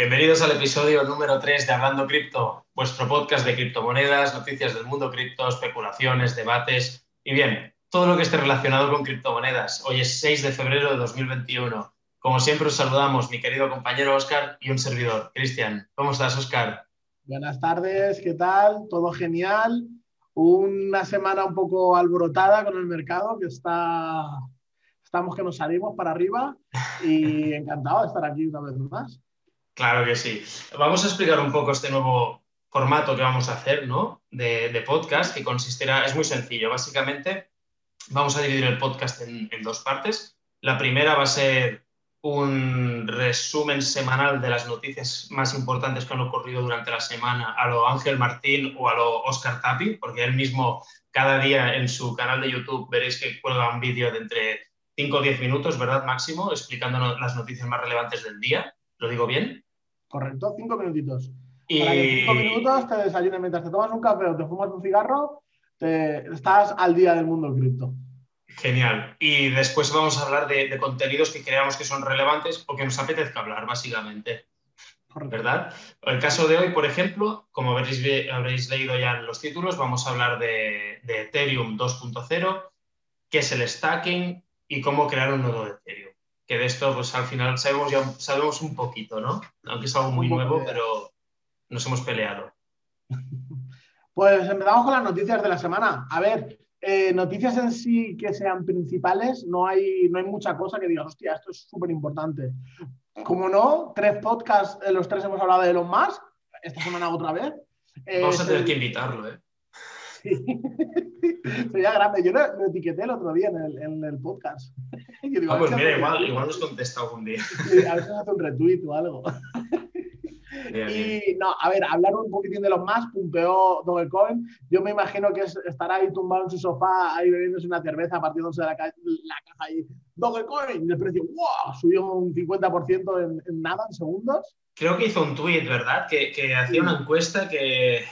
Bienvenidos al episodio número 3 de Hablando Cripto, vuestro podcast de criptomonedas, noticias del mundo cripto, especulaciones, debates y bien, todo lo que esté relacionado con criptomonedas. Hoy es 6 de febrero de 2021. Como siempre os saludamos mi querido compañero Oscar y un servidor, Cristian. ¿Cómo estás, Oscar? Buenas tardes, ¿qué tal? Todo genial. Una semana un poco alborotada con el mercado que está estamos que nos salimos para arriba y encantado de estar aquí una vez más. Claro que sí. Vamos a explicar un poco este nuevo formato que vamos a hacer, ¿no? De, podcast, que consistirá, es muy sencillo, básicamente vamos a dividir el podcast en, en dos partes. La primera va a ser un resumen semanal de las noticias más importantes que han ocurrido durante la semana a lo Ángel Martín o a lo Oscar Tapi, porque él mismo cada día en su canal de YouTube veréis que cuelga un vídeo de entre 5 o 10 minutos, ¿verdad, Máximo? Explicándonos las noticias más relevantes del día. ¿Lo digo bien? Correcto, 5 minutitos. Y... Para que 5 minutos te desayunes mientras te tomas un café o te fumas un cigarro, estás al día del mundo cripto. Genial. Y después vamos a hablar de, contenidos que creamos que son relevantes o que nos apetezca hablar, básicamente. ¿Verdad? El caso de hoy, por ejemplo, como habréis, habréis leído ya en los títulos, vamos a hablar de, de Ethereum 2.0, qué es el stacking, y cómo crear un nodo de Ethereum. Que de esto, pues al final sabemos, ya, sabemos un poquito, ¿no? Aunque es algo muy nuevo, pero nos hemos peleado. Pues empezamos con las noticias de la semana. A ver, eh, noticias en sí que sean principales, no hay, no hay mucha cosa que digas, hostia, esto es súper importante. Como no, tres podcasts, los tres hemos hablado de Elon Musk, esta semana otra vez. Vamos a tener que invitarlo, ¿eh? Sería grande. Yo lo, etiqueté el otro día en el, en el podcast. Digo, ah, pues mira, igual, igual nos contesta algún día. a veces hace un retweet o algo. y no, a ver, hablar un poquitín de los más, pumpeó Dogecoin. Yo me imagino que estará ahí tumbado en su sofá, ahí bebiéndose una cerveza, partiéndose la, la caja ahí. Dogecoin, y el precio, ¡wow! Subió un 50% en, en, nada, en segundos. Creo que hizo un tweet, ¿verdad? Que, que hacía una encuesta que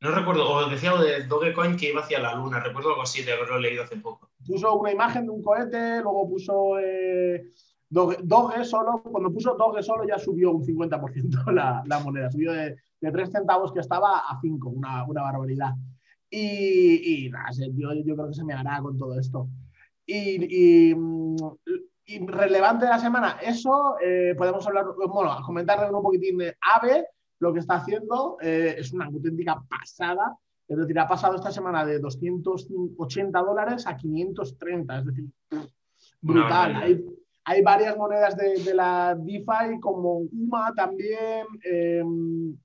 no recuerdo, o decía algo de Dogecoin que iba hacia la luna, recuerdo algo así de haberlo leído hace poco. Puso una imagen de un cohete, luego puso eh, Doge, solo, cuando puso Doge solo ya subió un 50% la, la, moneda, subió de, de, 3 centavos que estaba a 5, una, una barbaridad. Y, y nada, yo, yo, creo que se me hará con todo esto. Y, y, y relevante de la semana, eso, eh, podemos hablar, bueno, comentar un poquitín de AVE, lo que está haciendo eh, es una auténtica pasada. Es decir, ha pasado esta semana de 280 dólares a 530. Es decir, brutal. hay, hay, varias monedas de, la DeFi como UMA también, em,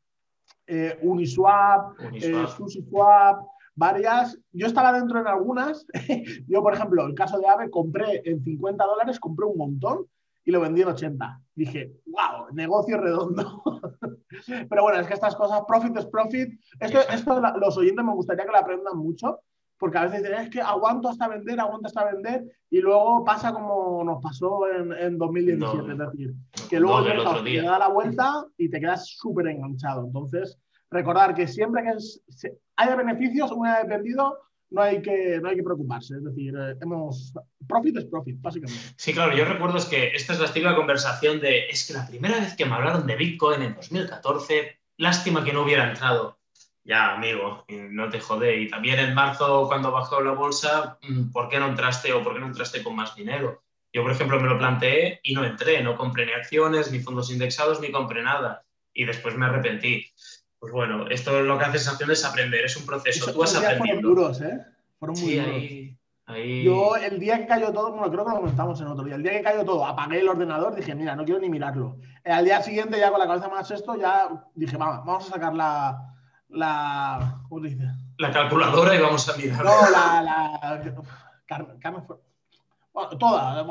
eh, Uniswap, eh, SushiSwap, varias. Yo estaba dentro en algunas. Yo, por ejemplo, el caso de AVE, compré en 50 dólares, compré un montón y lo vendí en 80. Dije, wow, negocio redondo. Pero bueno, es que estas cosas, profit es profit. Esto, esto los oyentes me gustaría que lo aprendan mucho, porque a veces dicen, es que aguanto hasta vender, aguanto hasta vender, y luego pasa como nos pasó en, en 2017. es decir, que luego te da la vuelta y te quedas súper enganchado. Entonces, recordar que siempre que haya beneficios, una vez vendido, no hay que, no hay que preocuparse. Es decir, eh, hemos, profit es profit, básicamente. Sí, claro, yo recuerdo es que esta es la típica conversación de, es que la primera vez que me hablaron de Bitcoin en 2014, lástima que no hubiera entrado. Ya, amigo, no te jode. Y también en marzo, cuando bajó la bolsa, mm, ¿por qué no entraste o por qué no entraste con más dinero? Yo, por ejemplo, me lo planteé y no entré, no compré ni acciones, ni fondos indexados, ni compré nada. Y después me arrepentí. Pues bueno, esto lo que hace sensación es aprender, es un proceso. Tú vas aprendiendo. Fueron duros, ¿eh? Fueron muy duros. Ahí, Yo, el día que cayó todo, bueno, creo que lo comentamos en otro día, el día que cayó todo, apagué el ordenador, dije, mira, no quiero ni mirarlo. Eh, al día siguiente, ya con la cabeza más esto, ya dije, vamos, vamos a sacar la, la, ¿cómo dice? La calculadora y vamos a mirar. No, la, la Carmen, Carmen toda,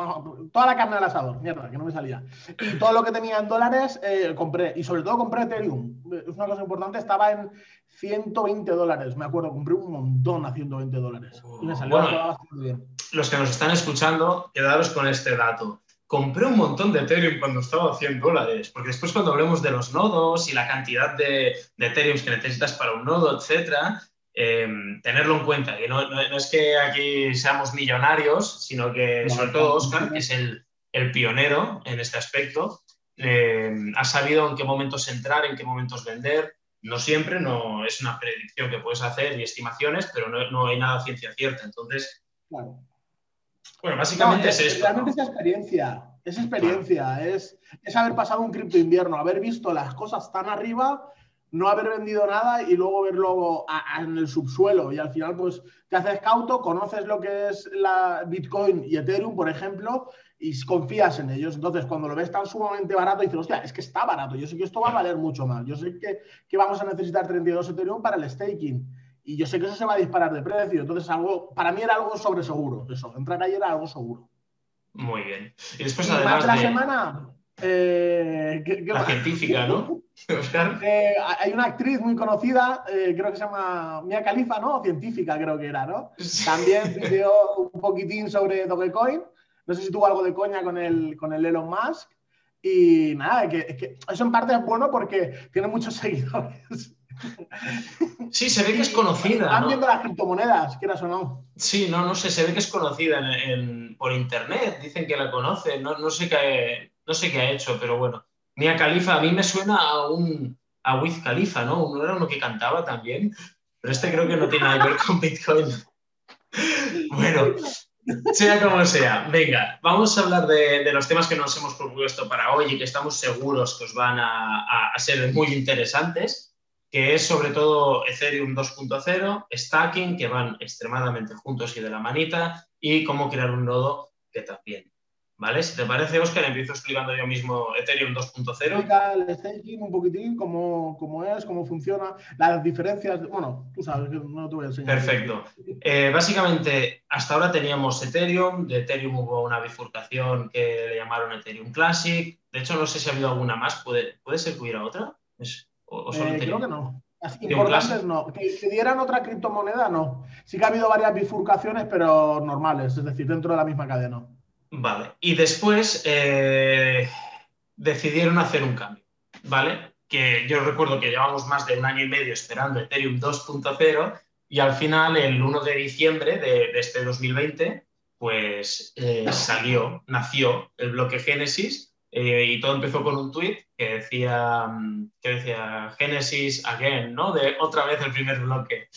toda la carne al asador, mierda, que no me salía. Y todo lo que tenía en dólares eh, compré, y sobre todo compré Ethereum. Es una cosa importante, estaba en 120 dólares, me acuerdo, compré un montón a 120 dólares. Y me salió bastante bien. Los que nos están escuchando, quedaros con este dato. Compré un montón de Ethereum cuando estaba a 100 dólares, porque después cuando hablemos de los nodos y la cantidad de, de Ethereum que necesitas para un nodo, etcétera, Em, tenerlo en cuenta, que no, no, es que aquí seamos millonarios, sino que sobre todo Oscar, que es el, el, pionero en este aspecto, eh, ha sabido en qué momentos entrar, en qué momentos vender. No siempre, no es una predicción que puedes hacer y estimaciones, pero no, hay nada ciencia cierta. Entonces, bueno, básicamente es, esto. Realmente es experiencia, es experiencia, es, es haber pasado un cripto invierno, haber visto las cosas tan arriba no haber vendido nada y luego verlo en el subsuelo. Y al final, pues te haces cauto, conoces lo que es la Bitcoin y Ethereum, por ejemplo, y confías en ellos. Entonces, cuando lo ves tan sumamente barato, dices, hostia, es que está barato. Yo sé que esto va a valer mucho más. Yo sé que, que vamos a necesitar 32 Ethereum para el staking. Y yo sé que eso se va a disparar de precio. Entonces, algo, para mí era algo sobre seguro. Eso, entrar ahí era algo seguro. Muy bien. Y después, además. la semana. Eh, la científica, ¿no? Eh, hay una actriz muy conocida, eh, creo que se llama Mia Khalifa, ¿no? Científica creo que era, ¿no? También pidió un poquitín sobre Dogecoin. No sé si tuvo algo de coña con el, con el Elon Musk. Y nada, que, eso en parte es bueno porque tiene muchos seguidores. Sí, se ve que es conocida. Están viendo las criptomonedas, quieras o no. Sí, no, no sé, se ve que es conocida por internet. Dicen que la conocen, no, no sé qué, no sé qué ha hecho, pero bueno. Mia Khalifa, a mí me suena a un a Wiz Khalifa, ¿no? Uno era uno que cantaba también, pero este creo que no tiene nada que ver con Bitcoin. bueno, sea como sea, venga, vamos a hablar de, los temas que nos hemos propuesto para hoy y que estamos seguros que os van a, a ser muy interesantes, que es sobre todo Ethereum 2.0, stacking, que van extremadamente juntos y de la manita, y cómo crear un nodo que también ¿Vale? Si te parece, Oscar, empiezo explicando yo mismo Ethereum 2.0. Explica el staking un poquitín, cómo, cómo, es, cómo funciona, las diferencias. Bueno, tú sabes, no te voy a enseñar. Perfecto. Eh, básicamente, hasta ahora teníamos Ethereum. De Ethereum hubo una bifurcación que le llamaron Ethereum Classic. De hecho, no sé si ha habido alguna más. ¿Puede, puede ser que hubiera otra? o, eh, creo que no. importantes no. Que, que, dieran otra criptomoneda, no. Sí que ha habido varias bifurcaciones, pero normales, es decir, dentro de la misma cadena. Vale. Y después eh, decidieron hacer un cambio, ¿vale? Que yo recuerdo que llevamos más de un año y medio esperando Ethereum 2.0 y al final, el 1 de diciembre de, este 2020, pues eh, salió, nació el bloque Génesis eh, y todo empezó con un tweet que decía, que decía Génesis again, ¿no? De otra vez el primer bloque.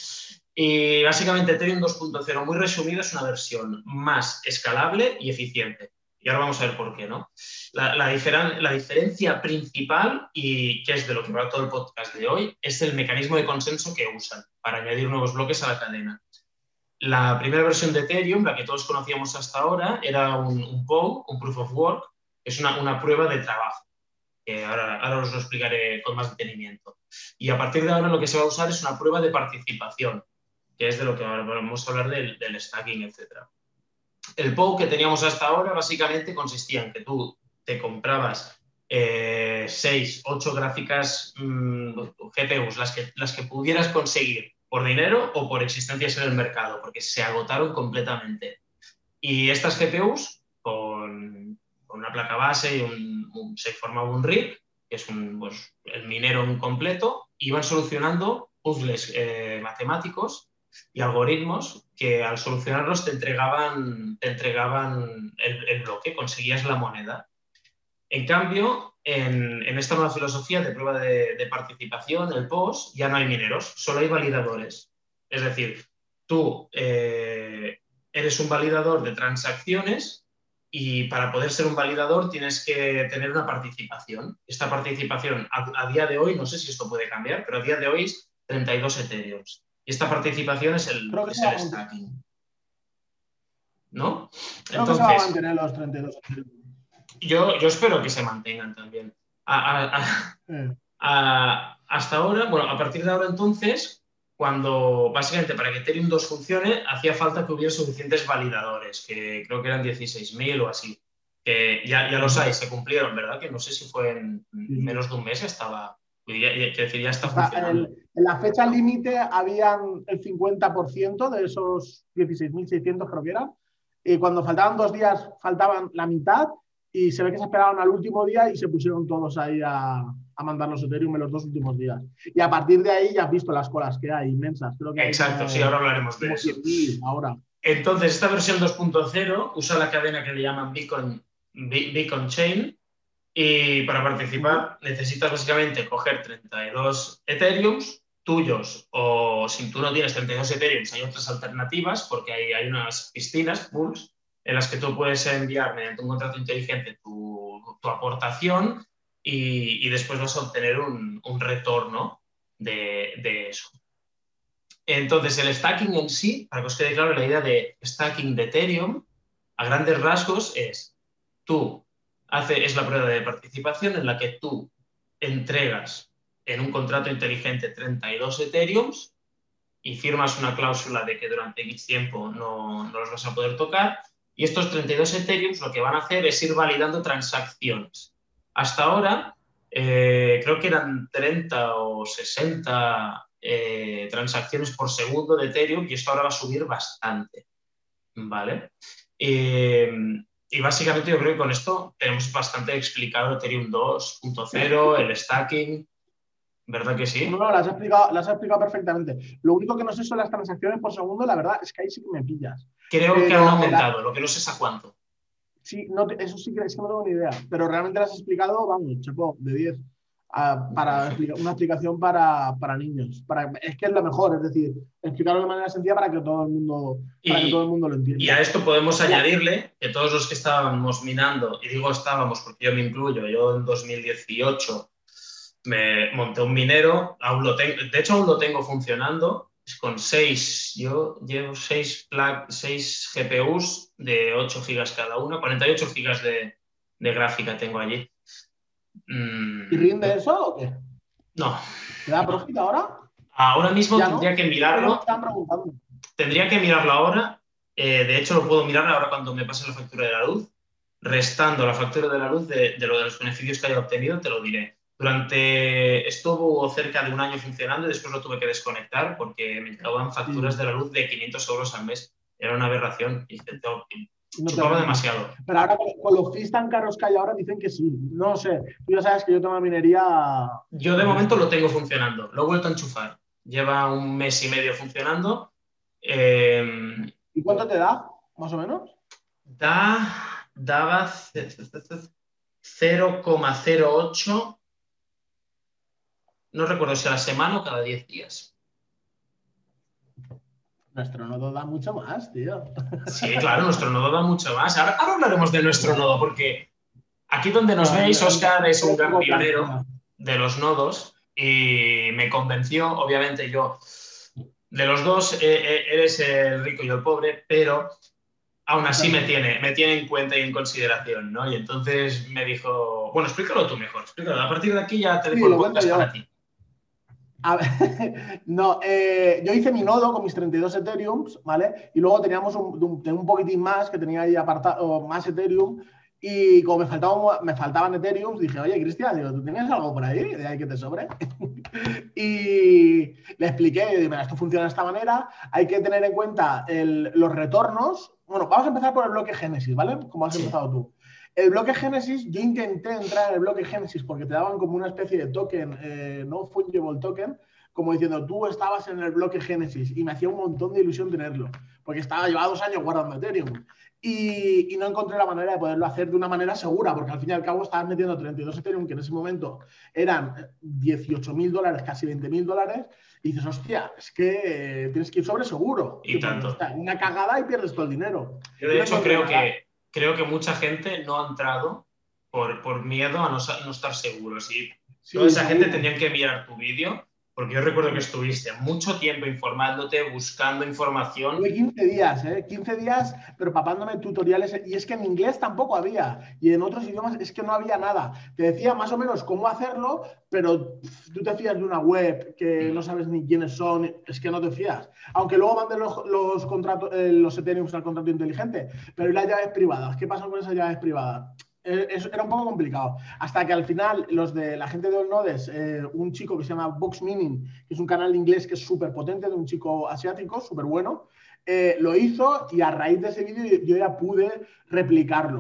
Y básicamente Ethereum 2.0, muy resumido, es una versión más escalable y eficiente. Y ahora vamos a ver por qué, ¿no? La, diferencia principal, y que es de lo que va todo el podcast de hoy, es el mecanismo de consenso que usan para añadir nuevos bloques a la cadena. La primera versión de Ethereum, la que todos conocíamos hasta ahora, era un, un POW, un Proof of Work, que es una, prueba de trabajo, ahora, ahora os lo explicaré con más detenimiento. Y a partir de ahora lo que se va a usar es una prueba de participación, que es de lo que vamos a hablar del, stacking, etc. El POW que teníamos hasta ahora básicamente consistía en que tú te comprabas eh, 6, 8 gráficas mm, GPUs, las que, las que pudieras conseguir por dinero o por existencias en el mercado, porque se agotaron completamente. Y estas GPUs, con, una placa base y se formaba un rig, que es un, pues, el minero en completo, iban solucionando puzzles eh, matemáticos y algoritmos que al solucionarlos te entregaban, te entregaban el, bloque, conseguías la moneda. En cambio, en, esta nueva filosofía de prueba de, participación, el POS, ya no hay mineros, solo hay validadores. Es decir, tú eh, eres un validador de transacciones y para poder ser un validador tienes que tener una participación. Esta participación a, día de hoy, no sé si esto puede cambiar, pero a día de hoy es 32 Ethereums. Y esta participación es el, stacking. ¿No? Entonces, se van a mantener los 32. Yo, yo espero que se mantengan también. hasta ahora, bueno, a partir de ahora entonces, cuando básicamente para que Ethereum 2 funcione, hacía falta que hubiera suficientes validadores, que creo que eran 16.000 o así. Que ya, ya los hay, se cumplieron, ¿verdad? Que no sé si fue en menos de un mes estaba, decir, está funcionando. En, la fecha límite habían el 50% de esos 16.600 creo que eran. Y cuando faltaban dos días, faltaban la mitad y se ve que se esperaron al último día y se pusieron todos ahí a, a mandar los Ethereum en los dos últimos días. Y a partir de ahí ya has visto las colas que hay inmensas. Exacto, sí, ahora hablaremos de eso. Ahora. Entonces, esta versión 2.0 usa la cadena que le llaman Beacon, Beacon Chain, Y para participar necesitas básicamente coger 32 Ethereums tuyos o si tú no tienes 32 Ethereum, hay otras alternativas porque hay, hay unas piscinas, pools, en las que tú puedes enviar mediante un contrato inteligente tu, tu aportación y, y, después vas a obtener un, un retorno de, de, eso. Entonces, el stacking en sí, para que os quede claro, la idea de stacking de Ethereum, a grandes rasgos, es tú haces, es la prueba de participación en la que tú entregas en un contrato inteligente 32 Ethereums y firmas una cláusula de que durante X tiempo no, no los vas a poder tocar. Y estos 32 Ethereums lo que van a hacer es ir validando transacciones. Hasta ahora, eh, creo que eran 30 o 60 eh, transacciones por segundo de Ethereum y esto ahora va a subir bastante. ¿Vale? Eh, y básicamente yo creo que con esto tenemos bastante explicado Ethereum 2.0, el stacking, ¿Verdad que sí? No, no, las has explicado, las has explicado perfectamente. Lo único que no sé son las transacciones por segundo, la verdad es que ahí sí que me pillas. Creo Pero que han aumentado, la... lo que no sé es a cuánto. Sí, no, eso sí que, es que no tengo ni idea. Pero realmente las has explicado, vamos, chapo, de 10. Uh, para una explicación para, para niños. Para, es que es lo mejor, es decir, explicarlo de manera sencilla para que todo el mundo, para y, que todo el mundo lo entienda. Y a esto podemos añadirle que todos los que estábamos minando, y digo estábamos porque yo me incluyo, yo en 2018 me monté un minero, aún lo tengo, de hecho aún lo tengo funcionando, con seis, yo llevo seis, seis GPUs de 8 gigas cada una, 48 gigas de, de gráfica tengo allí. Mm, ¿Y rinde eso o qué? No. ¿Te da profit ahora? Ahora mismo ¿Ya tendría no? que mirarlo. Tendría que mirarlo ahora. Eh, de hecho, lo puedo mirar ahora cuando me pase la factura de la luz. Restando la factura de la luz de, de lo de los beneficios que haya obtenido, te lo diré. Durante, estuvo cerca de un año funcionando y después lo tuve que desconectar porque me llegaban facturas de la luz de 500 euros al mes. Era una aberración y no chupaba demasiado. Pero ahora con los fees tan caros que hay ahora dicen que sí. No sé, tú ya sabes que yo tengo la minería... Yo de momento lo tengo funcionando, lo he vuelto a enchufar. Lleva un mes y medio funcionando. Eh... ¿Y cuánto te da, más o menos? Da, daba 0,08 no recuerdo si a la semana o cada 10 días. Nuestro nodo da mucho más, tío. Sí, claro, nuestro nodo da mucho más. Ahora, ahora hablaremos de nuestro nodo, porque aquí donde nos veis, Oscar es un gran pionero de los nodos y me convenció, obviamente yo, de los dos eh, eres el rico y el pobre, pero aún así me tiene, me tiene en cuenta y en consideración, ¿no? Y entonces me dijo, bueno, explícalo tú mejor, explícalo. A partir de aquí ya te dejo sí, el podcast para ti. A ver, no, eh, yo hice mi nodo con mis 32 Ethereums, ¿vale? Y luego teníamos un, un, un poquitín más, que tenía ahí apartado más Ethereum. Y como me faltaban, me faltaban Ethereum, dije, oye, Cristian, digo, ¿tú tenías algo por ahí de ahí que te sobre? y le expliqué, digo, mira, esto funciona de esta manera, hay que tener en cuenta el, los retornos. Bueno, vamos a empezar por el bloque Génesis, ¿vale? Como has sí. empezado tú. El bloque Génesis, yo intenté entrar en el bloque Génesis porque te daban como una especie de token, eh, no fungible token, como diciendo, tú estabas en el bloque Génesis y me hacía un montón de ilusión tenerlo, porque estaba llevado dos años guardando Ethereum. Y, y, no encontré la manera de poderlo hacer de una manera segura, porque al fin y al cabo estabas metiendo 32 Ethereum, que en ese momento eran 18 mil dólares, casi 20 mil dólares, y dices, hostia, es que eh, tienes que ir sobre seguro. Y tanto. Una cagada y pierdes todo el dinero. Yo de hecho creo que creo que mucha gente no ha entrado por, por miedo a no, no estar seguros. Y sí, toda esa sí. gente tendría que mirar tu vídeo, porque yo recuerdo que estuviste mucho tiempo informándote, buscando información. Tuve 15 días, ¿eh? 15 días, pero papándome tutoriales. Y es que en inglés tampoco había. Y en otros idiomas es que no había nada. Te decía más o menos cómo hacerlo, pero tú te fías de una web que no sabes ni quiénes son, es que no te fías. Aunque luego manden los, los, contratos, eh, los Ethereum al contrato inteligente, pero ¿y las llaves privadas? ¿Qué pasa con esas llaves privadas? Eh, era un poco complicado. Hasta que al final, los de la gente de Olnodes, eh, un chico que se llama Vox Mining, que es un canal inglés que es súper potente, de un chico asiático, súper bueno, eh, lo hizo y a raíz de ese vídeo yo ya pude replicarlo.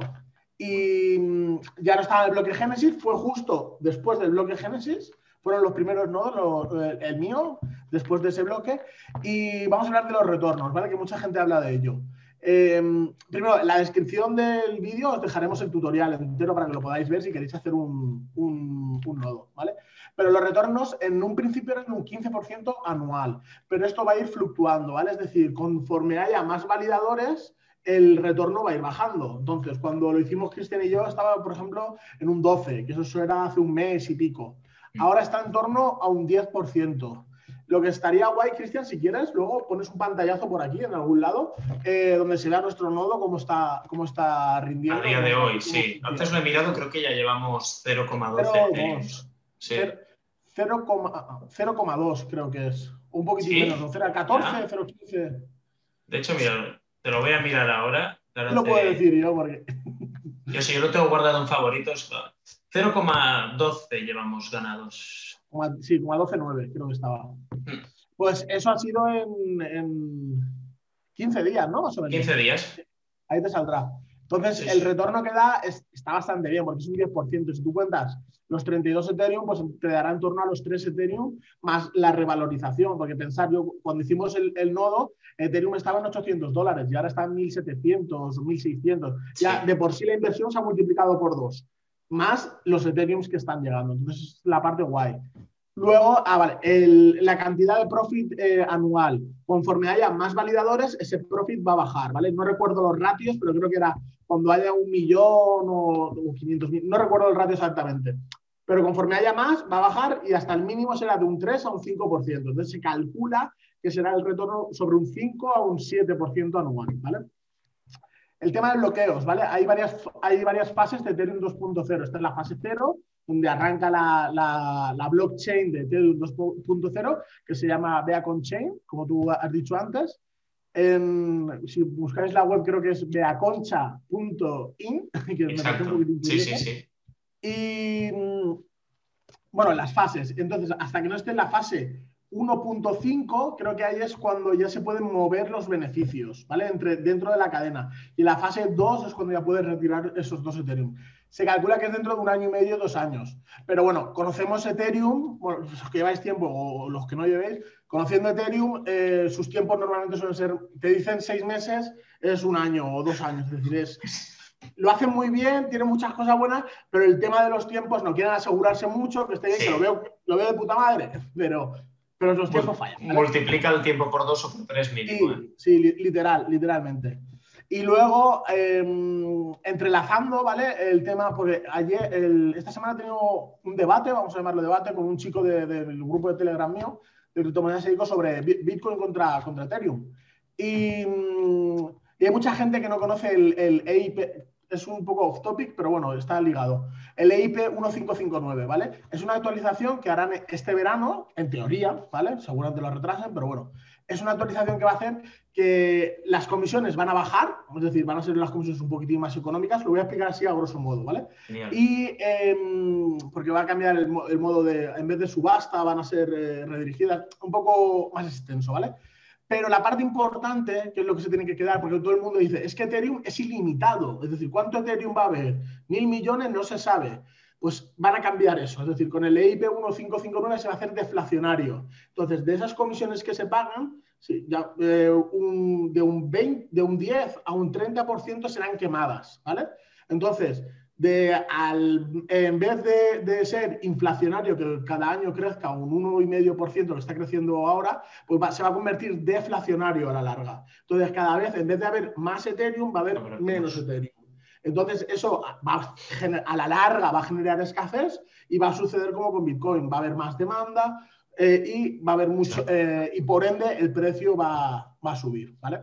Y mm, ya no estaba en el bloque Génesis, fue justo después del bloque Génesis, fueron los primeros nodos, el mío, después de ese bloque. Y vamos a hablar de los retornos, ¿vale? Que mucha gente habla de ello. Em, primero, en la descripción del vídeo os dejaremos el tutorial entero para que lo podáis ver si queréis hacer un, un, un nodo, ¿vale? Pero los retornos en un principio eran un 15% anual, pero esto va a ir fluctuando, ¿vale? Es decir, conforme haya más validadores, el retorno va a ir bajando. Entonces, cuando lo hicimos Cristian y yo, estaba, por ejemplo, en un 12, que eso era hace un mes y pico. Mm. Ahora está en torno a un 10%. Lo que estaría guay, Cristian, si quieres, luego pones un pantallazo por aquí, en algún lado, eh, donde se vea nuestro nodo, cómo está, cómo está rindiendo. A día de hoy, sí. Antes lo he mirado, creo que ya llevamos 0,12. 0,2 creo que es. Un poquitín menos, ¿no? 0,14, 0,15. De hecho, mira, te lo voy a mirar ahora. lo puedo decir yo porque... Yo sí, yo lo tengo guardado en favoritos. 0,12 llevamos ganados. Sí, 0,12,9 creo que estaba. Hmm. Pues eso ha sido en, 15 días, ¿no? 15 días. Ahí te saldrá. Entonces, el retorno que da está bastante bien, porque es un 10%. Si tú cuentas los 32 Ethereum, pues te dará en torno a los 3 Ethereum más la revalorización, porque pensar, yo cuando hicimos el, nodo, Ethereum estaba en 800 dólares y ahora está en 1700 o 1600. Ya de por sí la inversión se ha multiplicado por dos, más los Ethereums que están llegando. Entonces, es la parte guay. Luego, ah, vale, la cantidad de profit eh, anual, conforme haya más validadores, ese profit va a bajar, ¿vale? No recuerdo los ratios, pero creo que era cuando haya un millón o, 500 mil, no recuerdo el ratio exactamente. Pero conforme haya más, va a bajar y hasta el mínimo será de un 3 a un 5%. Entonces se calcula que será el retorno sobre un 5 a un 7% anual, ¿vale? El tema de bloqueos, ¿vale? Hay varias, hay varias fases de Ethereum 2.0. Esta es la fase 0, donde arranca la, la, blockchain de Ethereum 2.0, que se llama Beacon Chain, como tú has dicho antes. si buscáis la web, creo que es beaconcha.in, que me parece un poquito Sí, sí, sí. Y mm, bueno, las fases. Entonces, hasta que no esté en la fase 1.5, creo que ahí es cuando ya se pueden mover los beneficios, ¿vale? Entre, dentro de la cadena. Y la fase 2 es cuando ya puedes retirar esos dos Ethereum. Se calcula que es dentro de un año y medio, dos años. Pero bueno, conocemos Ethereum, bueno, los que lleváis tiempo o los que no llevéis, conociendo Ethereum, eh, sus tiempos normalmente suelen ser, te dicen seis meses, es un año o dos años. Es decir, es, lo hacen muy bien, tienen muchas cosas buenas, pero el tema de los tiempos no quieren asegurarse mucho, que esté bien, que lo veo, lo veo de puta madre, pero, pero los tiempos fallan. Multiplica el tiempo por dos o por tres mínimo. Sí, ¿eh? literal, literalmente. Y luego, em, entrelazando, ¿vale? El tema, porque ayer, esta semana he tenido un debate, vamos a llamarlo debate, con un chico del grupo de Telegram mío, de criptomonedas digo sobre Bitcoin contra, contra Ethereum. Y, mm, y, hay mucha gente que no conoce el, el EIP, es un poco off topic, pero bueno, está ligado. El EIP 1559, ¿vale? Es una actualización que harán este verano, en teoría, ¿vale? Seguramente lo retrasen, pero bueno. Es una actualización que va a hacer que las comisiones van a bajar, es decir, van a ser las comisiones un poquitín más económicas, lo voy a explicar así a grosso modo, ¿vale? Y em, porque va a cambiar el, modo de, en vez de subasta, van a ser eh, redirigidas, un poco más extenso, ¿vale? Pero la parte importante, que es lo que se tiene que quedar, porque todo el mundo dice, es que Ethereum es ilimitado. Es decir, ¿cuánto Ethereum va a haber? Mil millones no se sabe. Pues van a cambiar eso. Es decir, con el EIP 1559 se va a hacer deflacionario. Entonces, de esas comisiones que se pagan, eh, de, un 20, de un 10 a un 30% serán quemadas. ¿vale? Entonces, de al, en vez de, ser inflacionario, que cada año crezca un 1,5% que está creciendo ahora, pues se va a convertir deflacionario a la larga. Entonces, cada vez, en vez de haber más Ethereum, va a haber menos Ethereum. Entonces, eso va a, la larga va a generar escasez y va a suceder como con Bitcoin. Va a haber más demanda eh, y va a haber mucho, eh, y por ende el precio va, va a subir, ¿vale?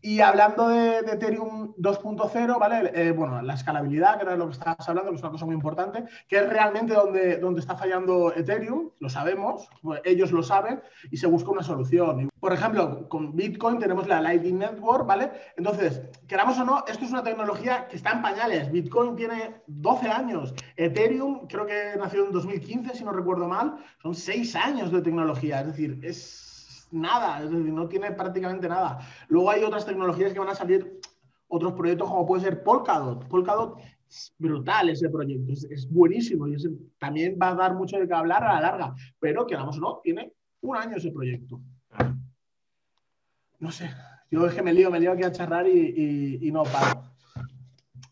Y hablando de, Ethereum 2.0, ¿vale? Eh, bueno, la escalabilidad, que era lo que estabas hablando, que es una cosa muy importante, que es realmente donde, donde está fallando Ethereum, lo sabemos, pues ellos lo saben, y se busca una solución. Por ejemplo, con Bitcoin tenemos la Lightning Network, ¿vale? Entonces, queramos o no, esto es una tecnología que está en pañales. Bitcoin tiene 12 años. Ethereum creo que nació en 2015, si no recuerdo mal. Son 6 años de tecnología. Es decir, es nada, es decir, no tiene prácticamente nada. Luego hay otras tecnologías que van a salir, otros proyectos como puede ser Polkadot. Polkadot es brutal ese proyecto, es, buenísimo y también va a dar mucho de qué hablar a la larga, pero que vamos no, tiene un año ese proyecto. No sé, Yo es que me lío, me lío aquí a charrar y, no paro.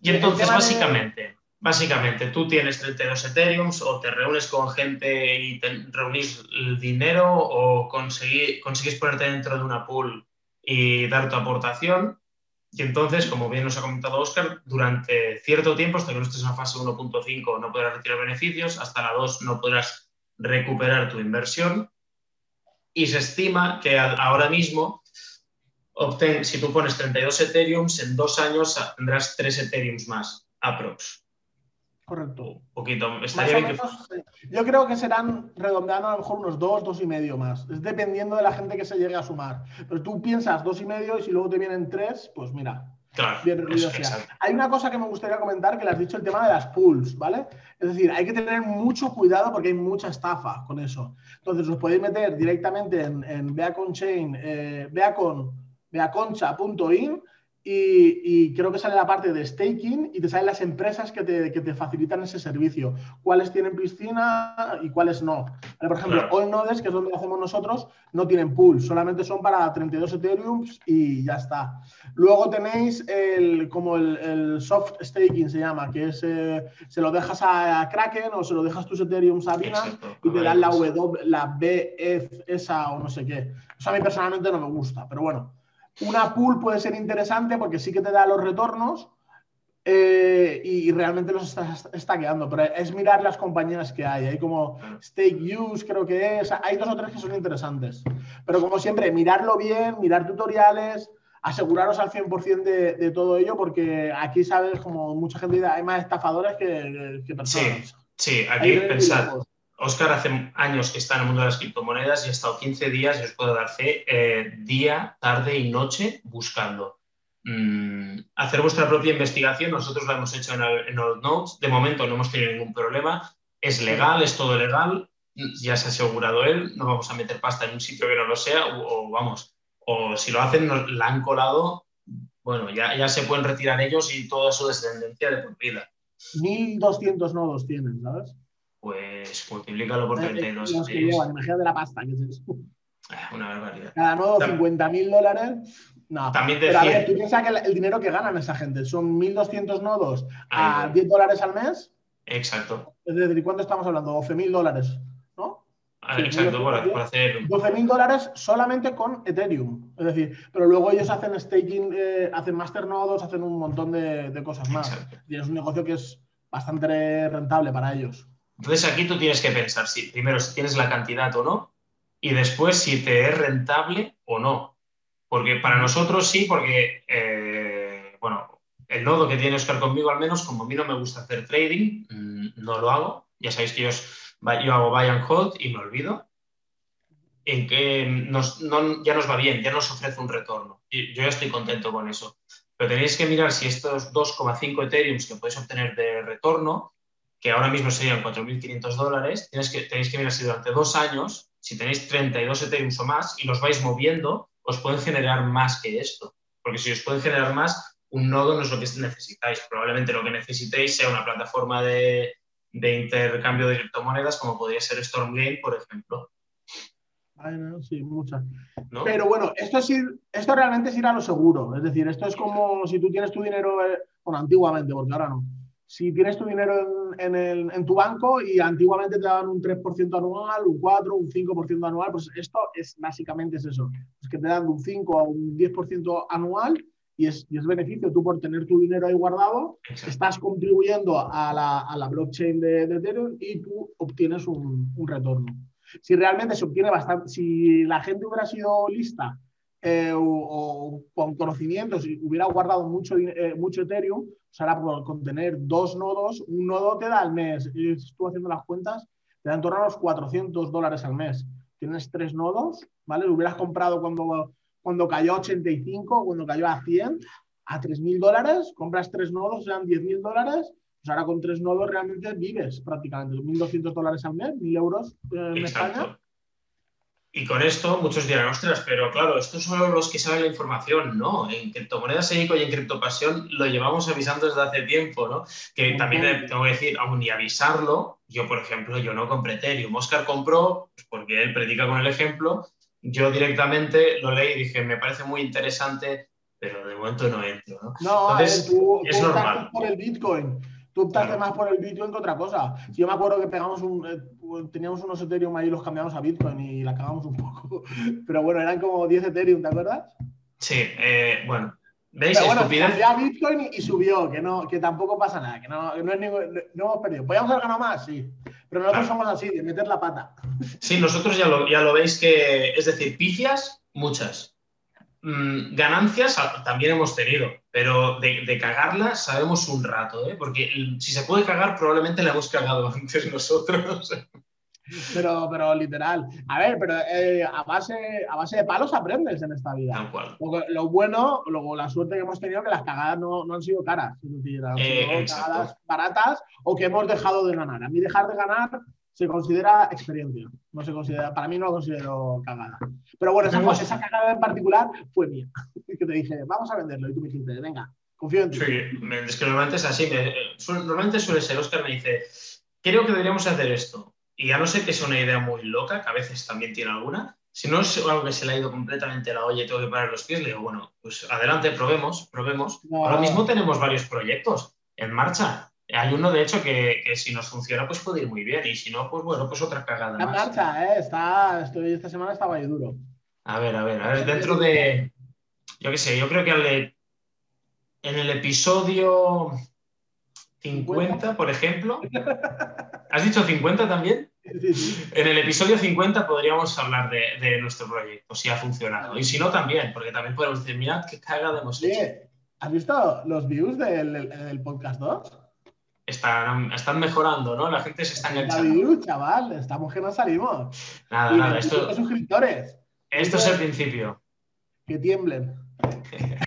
Y entonces, básicamente, básicamente, tú tienes 32 Ethereums o te reúnes con gente y te reunís el dinero o consigues ponerte dentro de una pool y dar tu aportación. Y entonces, como bien nos ha comentado Oscar, durante cierto tiempo, hasta que no estés en la fase 1.5 no podrás retirar beneficios, hasta la 2 no podrás recuperar tu inversión. Y se estima que ahora mismo si tú pones 32 Ethereums, en dos años tendrás 3 Ethereums más, aprox. Correcto. Un poquito. Yo creo que serán redondeando a lo mejor unos dos, dos y medio más. Es dependiendo de la gente que se llegue a sumar. Pero tú piensas dos y medio y si luego te vienen tres, pues mira. Claro, hay una cosa que me gustaría comentar que le has dicho el tema de las pools, ¿vale? Es decir, hay que tener mucho cuidado porque hay mucha estafa con eso. Entonces, os podéis meter directamente en, en Beaconchain, eh, Beacon beaconcha.in y, creo que sale la parte de staking y te salen las empresas que te, facilitan ese servicio. Cuáles tienen piscina y cuáles no. Por ejemplo, Allnodes, que es donde lo hacemos nosotros, no tienen pool, solamente son para 32 Ethereum y ya está. Luego tenéis el, como el, soft staking, se llama, que es eh, se lo dejas a, Kraken o se lo dejas tus Ethereum a Binance y te dan la W, la BF, esa o no sé qué. Eso a mí personalmente no me gusta, pero bueno. Una pool puede ser interesante porque sí que te da los retornos eh, y realmente los estás estaqueando, pero es mirar las compañías que hay. Hay como Stake Use, creo que es. Hay dos o tres que son interesantes. Pero como siempre, mirarlo bien, mirar tutoriales, aseguraros al 100% de, de todo ello, porque aquí sabes, como mucha gente dice, hay más estafadores que, personas. Sí, sí, aquí pensar. Oscar hace años que está en el mundo de las criptomonedas y ha estado 15 días, y os puedo dar fe, eh, día, tarde y noche buscando. Mm, hacer vuestra propia investigación, nosotros la hemos hecho en, el, Notes, de momento no hemos tenido ningún problema, es legal, es todo legal, ya se ha asegurado él, no vamos a meter pasta en un sitio que no lo sea, o, vamos, o si lo hacen, nos, la han colado, bueno, ya, ya se pueden retirar ellos y toda su descendencia de por vida. 1.200 nodos tienen, ¿sabes? Pues multiplícalo por 32. Los que llevan, imagínate la pasta, que es eso. Ah, una barbaridad. Cada nodo 50 mil dólares. No, También te pero a ver, tú piensas que el, dinero que ganan esa gente son 1.200 nodos a 10 dólares al mes. Exacto. Es decir, ¿cuánto estamos hablando? 12 mil dólares, ¿no? Ah, exacto, por, hacer. 12 mil dólares solamente con Ethereum. Es decir, pero luego ellos hacen staking, eh, hacen masternodos, hacen un montón de, de cosas más. Y es un negocio que es bastante rentable para ellos. Entonces aquí tú tienes que pensar si primero si tienes la cantidad o no y después si te es rentable o no. Porque para nosotros sí, porque, eh, bueno, el nodo que tiene Oscar conmigo al menos, como a mí no me gusta hacer trading, mm, no lo hago. Ya sabéis que yo, hago buy and hold y me olvido. En que ya nos va bien, ya nos ofrece un retorno. Yo ya estoy contento con eso. Pero tenéis que mirar si estos 2,5 Ethereum que podéis obtener de retorno que ahora mismo serían 4.500 dólares, tenéis que, tenéis que mirar si durante dos años, si tenéis 32 Ethereum o más y los vais moviendo, os pueden generar más que esto. Porque si os pueden generar más, un nodo no es lo que necesitáis. Probablemente lo que necesitéis sea una plataforma de, intercambio de criptomonedas como podría ser Stormgame, por ejemplo. sí, muchas. Pero bueno, esto, es esto realmente es ir a lo seguro. Es decir, esto es como si tú tienes tu dinero, eh, bueno, antiguamente, porque ahora no si tienes tu dinero en, tu banco y antiguamente te daban un 3% anual, un 4, un 5% anual, pues esto es básicamente es eso, es que te dan un 5 o un 10% anual y es, es, beneficio. Tú por tener tu dinero ahí guardado, estás contribuyendo a la, blockchain de, Ethereum y tú obtienes un, retorno. Si realmente se obtiene bastante, si la gente hubiera sido lista eh, o, con conocimientos y hubiera guardado mucho, eh, mucho Ethereum, ahora por contener dos nodos, un nodo te da al mes, estuve haciendo las cuentas, te da en torno a los 400 dólares al mes. Tienes tres nodos, ¿vale? Lo hubieras comprado cuando, cuando cayó a 85, cuando cayó a 100, a 3.000 dólares, compras tres nodos, sean 10.000 dólares, pues ahora con tres nodos realmente vives prácticamente. 1.200 dólares al mes, 1.000 euros eh, en España y con esto muchos dirán, ostras, pero claro, estos son los que saben la información. No, en criptomonedas EICO y en criptopasión lo llevamos avisando desde hace tiempo, ¿no? Que también tengo que decir, aún ni avisarlo, yo, por ejemplo, yo no compré Ethereum. Oscar compró, pues porque él predica con el ejemplo, yo directamente lo leí y dije, me parece muy interesante, pero de momento no entro. ¿no? No, Entonces, tú, es tú normal. por el Bitcoin. Tú optaste Claro. más por el Bitcoin que otra cosa. Si yo me acuerdo que pegamos un, eh, teníamos unos Ethereum ahí y los cambiamos a Bitcoin y la cagamos un poco. Pero bueno, eran como 10 Ethereum, ¿te acuerdas? Sí, eh, bueno, ¿veis? Pero bueno, a Bitcoin y, subió, que, no, que tampoco pasa nada, que no, no, es ningún- no- no hemos perdido. ¿Podríamos haber ganado más? Sí. Pero nosotros Claro. somos así, de meter la pata. Sí, nosotros ya lo, ya lo veis que, es decir, pifias, muchas. Mm, ganancias también hemos tenido, pero de, de cagarla sabemos un rato, ¿eh? porque si se puede cagar, probablemente la hemos cagado antes nosotros. Pero, pero literal. A ver, pero eh, a, base, a base de palos aprendes en esta vida. Lo, lo bueno, luego la suerte que hemos tenido que las cagadas no, no han sido caras, es decir, han Eh, sido exacto. cagadas baratas o que hemos dejado de ganar. A mí dejar de ganar se considera experiencia, no se considera, para mí no lo considero cagada. Pero bueno, esa, cagada en particular fue mía, que te dije, vamos a venderlo y tú me dijiste, venga, confío en ti. Sí, es que normalmente es así. eh, normalmente suele ser, Oscar me dice, creo que deberíamos hacer esto. Y a no ser que sea una idea muy loca, que a veces también tiene alguna, si no es algo que se le ha ido completamente la olla y tengo que parar los pies, le digo, bueno, pues adelante, probemos, probemos. No. Ahora mismo tenemos varios proyectos en marcha. Hay uno, de hecho, que, que si nos funciona, pues puede ir muy bien. Y si no, pues bueno, pues otra cagada más. marcha, ¿eh? Está, estoy, esta semana estaba ahí duro. A ver, a ver, a ver, dentro de. Yo qué sé, yo creo que al en el episodio 50, por ejemplo. ¿Has dicho 50 también? Sí, sí. En el episodio 50 podríamos hablar de, de nuestro proyecto, si ha funcionado. Y si no, también, porque también podemos decir, mirad qué cagada hemos hecho. ¿has visto los views del, del- del podcast 2? Están, están mejorando, ¿no? La gente se está La enganchando. views, chaval, estamos que no salimos. Nada, Y nada, 25 esto, suscriptores, esto es el principio. que tiemblen.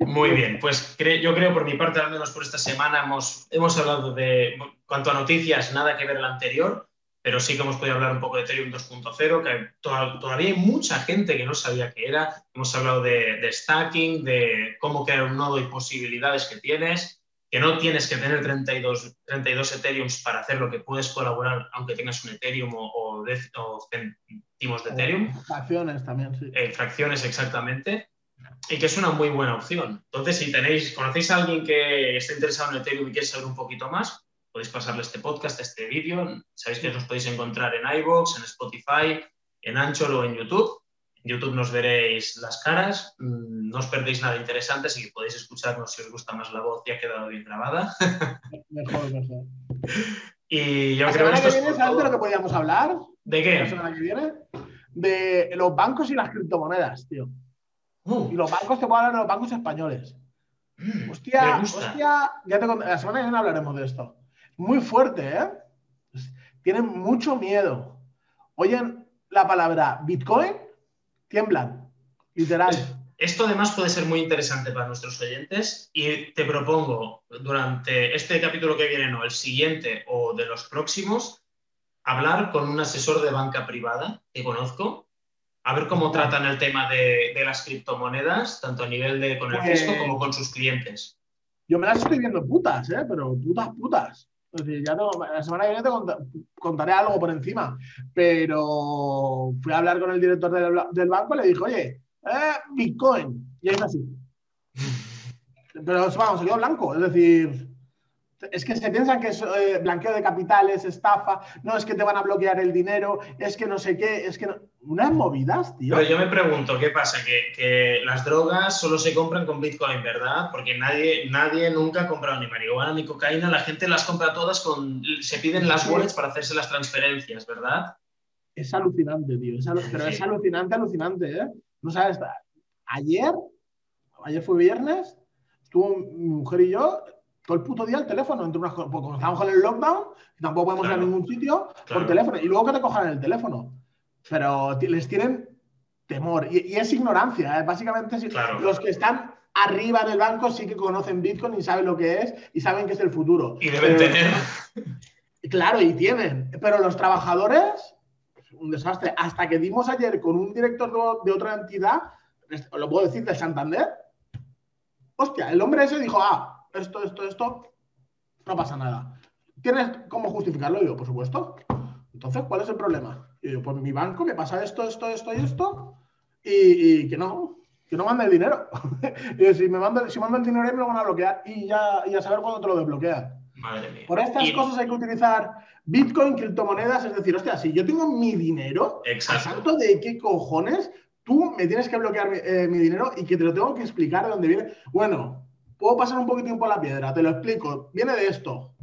Muy bien, pues cre- yo creo por mi parte, al menos por esta semana, hemos, hemos hablado de, cuanto a noticias, nada que ver el anterior, pero sí que hemos podido hablar un poco de Ethereum 2.0, que to- todavía hay mucha gente que no sabía qué era. Hemos hablado de, de stacking, de cómo crear un nodo y posibilidades que tienes, que no tienes que tener 32, 32 Ethereums para hacer lo que puedes colaborar, aunque tengas un Ethereum o, o, o céntimos de Ethereum. Acciones también, sí. Eh, fracciones exactamente, y que es una muy buena opción. Entonces, si tenéis, conocéis a alguien que esté interesado en Ethereum y quiere saber un poquito más, podéis pasarle este podcast, este vídeo. Sabéis que nos podéis encontrar en iVoox, en Spotify, en Anchor o en YouTube. En YouTube nos veréis las caras, mm, no os perdéis nada interesante, así que podéis escucharnos si os gusta más la voz, ya ha quedado bien grabada. Mejor, mejor. Y yo La creo que semana esto que viene, ¿sabes de lo que podríamos hablar? ¿De La qué? semana que viene. De los bancos y las criptomonedas, tío. Uh, Y los bancos, te puedo hablar de los bancos españoles. mm, Hostia, hostia, ya te la semana que viene hablaremos de esto. Muy fuerte, ¿eh? Tienen mucho miedo. Oyen la palabra Bitcoin, tiemblan. Literal. Esto además puede ser muy interesante para nuestros oyentes y te propongo durante este capítulo que viene, no, el siguiente o de los próximos, hablar con un asesor de banca privada que conozco, a ver cómo tratan el tema de, de las criptomonedas, tanto a nivel de con el Pues- fisco como con sus clientes. Yo me las estoy viendo putas, ¿eh? Pero putas, putas. Es decir, ya tengo- la semana que viene te conta- contaré algo por encima. Pero fui a hablar con el director del, del banco y le dije, oye, eh, Bitcoin. Y es así. Pero vamos, se quedó blanco. Es decir, es que se piensan que es eh, blanqueo de capitales, estafa, no es que te van a bloquear el dinero, es que no sé qué, es que no... Unas movidas, tío. Pero yo me pregunto, ¿qué pasa? Que, que las drogas solo se compran con Bitcoin, ¿verdad? Porque nadie, nadie nunca ha comprado ni marihuana ni cocaína, la gente las compra todas con... Se piden las wallets para hacerse las transferencias, ¿verdad? Es alucinante, tío. Es pero es alucinante, alucinante, ¿eh? No sabes, ayer, ayer fue viernes, estuvo mi mujer y yo todo el puto día al teléfono, entre unas cosas, porque estamos con el lockdown, tampoco podemos ir a ningún sitio, Claro. por teléfono, y luego que te cojan el teléfono. Pero les tienen temor, y, y es ignorancia, ¿eh? Básicamente, Claro. los que están arriba del banco sí que conocen Bitcoin y saben lo que es, y saben que es el futuro. Y deben tener... Claro, y tienen. Pero los trabajadores, un desastre. Hasta que dimos ayer con un director de, otra entidad, os lo puedo decir, de Santander. Hostia, el hombre ese dijo, ah, esto, esto, esto, no pasa nada. ¿Tienes cómo justificarlo? Y yo, por supuesto. Entonces, ¿cuál es el problema? Y yo, pues mi banco me pasa esto, esto, esto y esto, y, que no, que no manda el dinero. y si me manda, si manda el dinero, me lo van a bloquear y ya, y a saber cuándo te lo desbloquean. Madre mía. Por estas cosas hay que utilizar Bitcoin, criptomonedas, es decir, hostia, si yo tengo mi dinero, Exacto. de qué cojones tú me tienes que bloquear eh, mi, dinero y que te lo tengo que explicar de dónde viene. Bueno, puedo pasar un poquito tiempo a la piedra, te lo explico, viene de esto.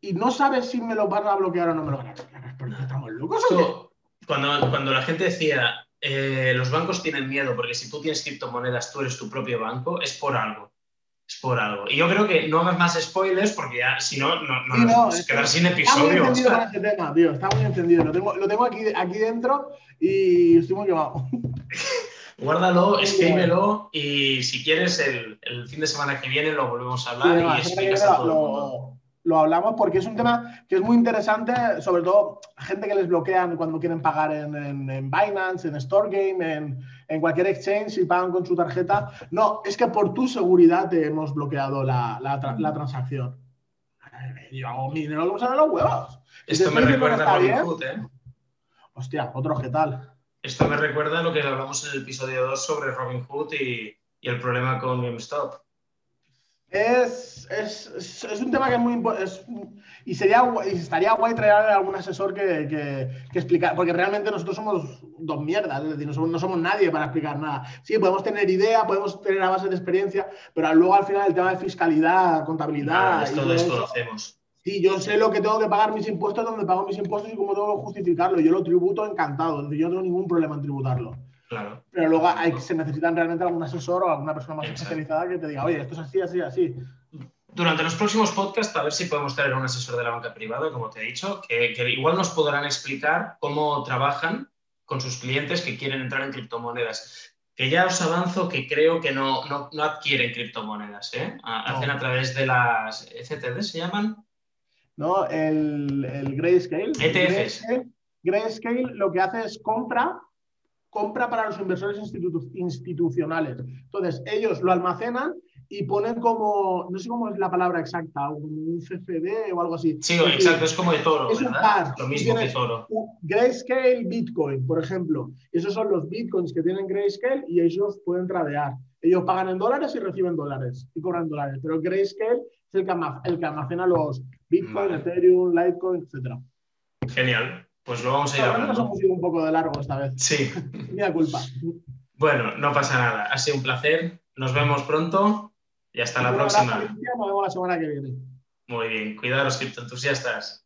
Y no sabes si me lo van a bloquear o no me lo van a bloquear. ¿Pero estamos locos Cuando, cuando la gente decía, eh, los bancos tienen miedo porque si tú tienes criptomonedas, tú eres tu propio banco, es por algo es por algo. Y yo creo que no hagas más spoilers porque ya, si no, no, no, nos quedar sin episodio. Está muy entendido ese tema, tío. Está muy entendido. Lo tengo, lo tengo aquí, aquí dentro y estoy muy quemado. Guárdalo, escríbelo y si quieres el, el, fin de semana que viene lo volvemos a hablar y explicas a todo el mundo lo hablamos porque es un tema que es muy interesante, sobre todo gente que les bloquean cuando quieren pagar en, en, Binance, en StoreGame, en, en, cualquier exchange y pagan con su tarjeta. No, es que por tu seguridad te hemos bloqueado la, la, la transacción. Yo hago mi dinero como los huevos. Esto me recuerda a Robin Hood, ¿eh? Hostia, otro que tal. Esto me recuerda a lo que hablamos en el episodio 2 sobre Robin Hood y, y el problema con GameStop. Es, es, es, un tema que es muy importante. Y, sería, y estaría guay traer a algún asesor que, que, que explicar, porque realmente nosotros somos dos mierdas, es decir, no somos, no somos, nadie para explicar nada. Sí, podemos tener idea, podemos tener a base de experiencia, pero luego al final el tema de fiscalidad, contabilidad. Claro, esto desconocemos. Sí, yo sé lo que tengo que pagar mis impuestos, dónde pago mis impuestos y cómo tengo que justificarlo. Yo lo tributo encantado, es decir, yo no tengo ningún problema en tributarlo. Pero luego hay, se necesitan realmente algún asesor o alguna persona más especializada que te diga, oye, esto es así, así, así. Durante los próximos podcasts, a ver si podemos traer a un asesor de la banca privada, como te he dicho, que, igual nos podrán explicar cómo trabajan con sus clientes que quieren entrar en criptomonedas. Que ya os avanzo que creo que no, no, no adquieren criptomonedas, ¿eh? Hacen a través de las ECTD, ¿se llaman? No, el, el Grayscale. ETFs. Grayscale lo que hace es compra compra para los inversores institucionales. Entonces, ellos lo almacenan y ponen como, no sé cómo es la palabra exacta, un CFD o algo así. Sí, exacto, es como de toro. Es un par. Lo mismo que toro. Grayscale Bitcoin, por ejemplo. Esos son los bitcoins que tienen Grayscale y ellos pueden tradear. Ellos pagan en dólares y reciben dólares y cobran dólares. Pero Grayscale es el que, almacena los Bitcoin, Ethereum, Litecoin, etc. Genial. Pues lo vamos a ir hablando. Nos hemos ido un poco de largo esta vez. Sí. Mira culpa. Bueno, no pasa nada. Ha sido un placer. Nos vemos pronto y hasta la próxima. Nos vemos la semana que viene. Muy bien. Cuidaros, criptoentusiastas.